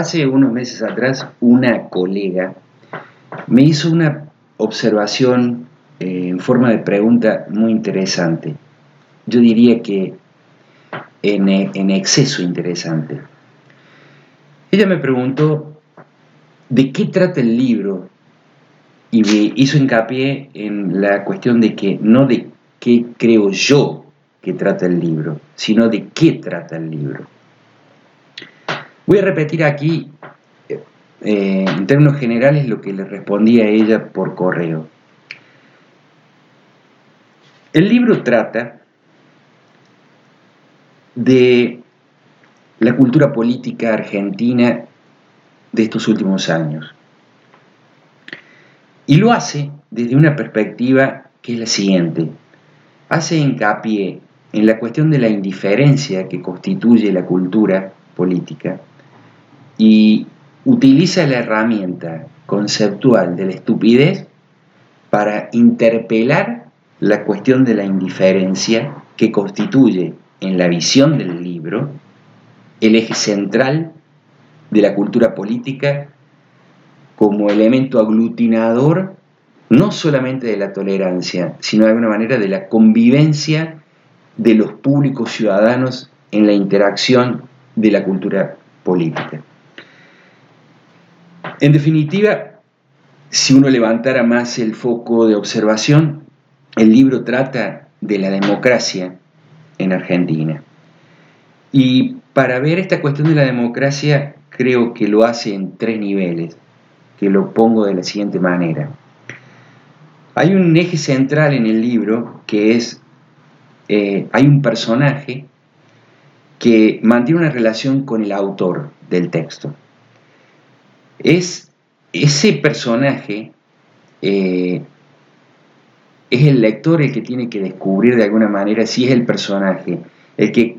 Hace unos meses atrás una colega me hizo una observación eh, en forma de pregunta muy interesante. Yo diría que en, en exceso interesante. Ella me preguntó de qué trata el libro y me hizo hincapié en la cuestión de que no de qué creo yo que trata el libro, sino de qué trata el libro. Voy a repetir aquí, eh, en términos generales, lo que le respondí a ella por correo. El libro trata de la cultura política argentina de estos últimos años. Y lo hace desde una perspectiva que es la siguiente. Hace hincapié en la cuestión de la indiferencia que constituye la cultura política y utiliza la herramienta conceptual de la estupidez para interpelar la cuestión de la indiferencia que constituye en la visión del libro el eje central de la cultura política como elemento aglutinador no solamente de la tolerancia, sino de alguna manera de la convivencia de los públicos ciudadanos en la interacción de la cultura política. En definitiva, si uno levantara más el foco de observación, el libro trata de la democracia en Argentina. Y para ver esta cuestión de la democracia, creo que lo hace en tres niveles, que lo pongo de la siguiente manera. Hay un eje central en el libro que es, eh, hay un personaje que mantiene una relación con el autor del texto es ese personaje, eh, es el lector el que tiene que descubrir de alguna manera si es el personaje, el que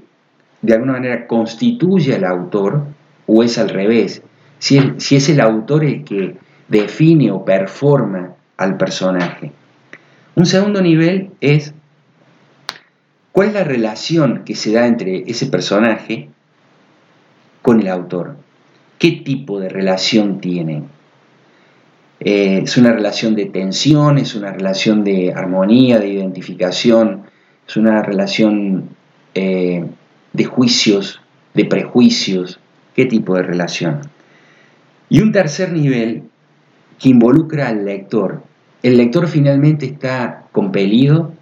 de alguna manera constituye al autor o es al revés, si, si es el autor el que define o performa al personaje. Un segundo nivel es cuál es la relación que se da entre ese personaje con el autor qué tipo de relación tienen. Eh, es una relación de tensión, es una relación de armonía, de identificación, es una relación eh, de juicios, de prejuicios, qué tipo de relación. Y un tercer nivel que involucra al lector. El lector finalmente está compelido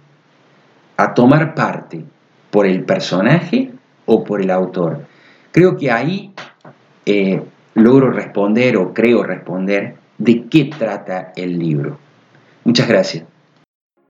a tomar parte por el personaje o por el autor. Creo que ahí eh, logro responder o creo responder de qué trata el libro. Muchas gracias.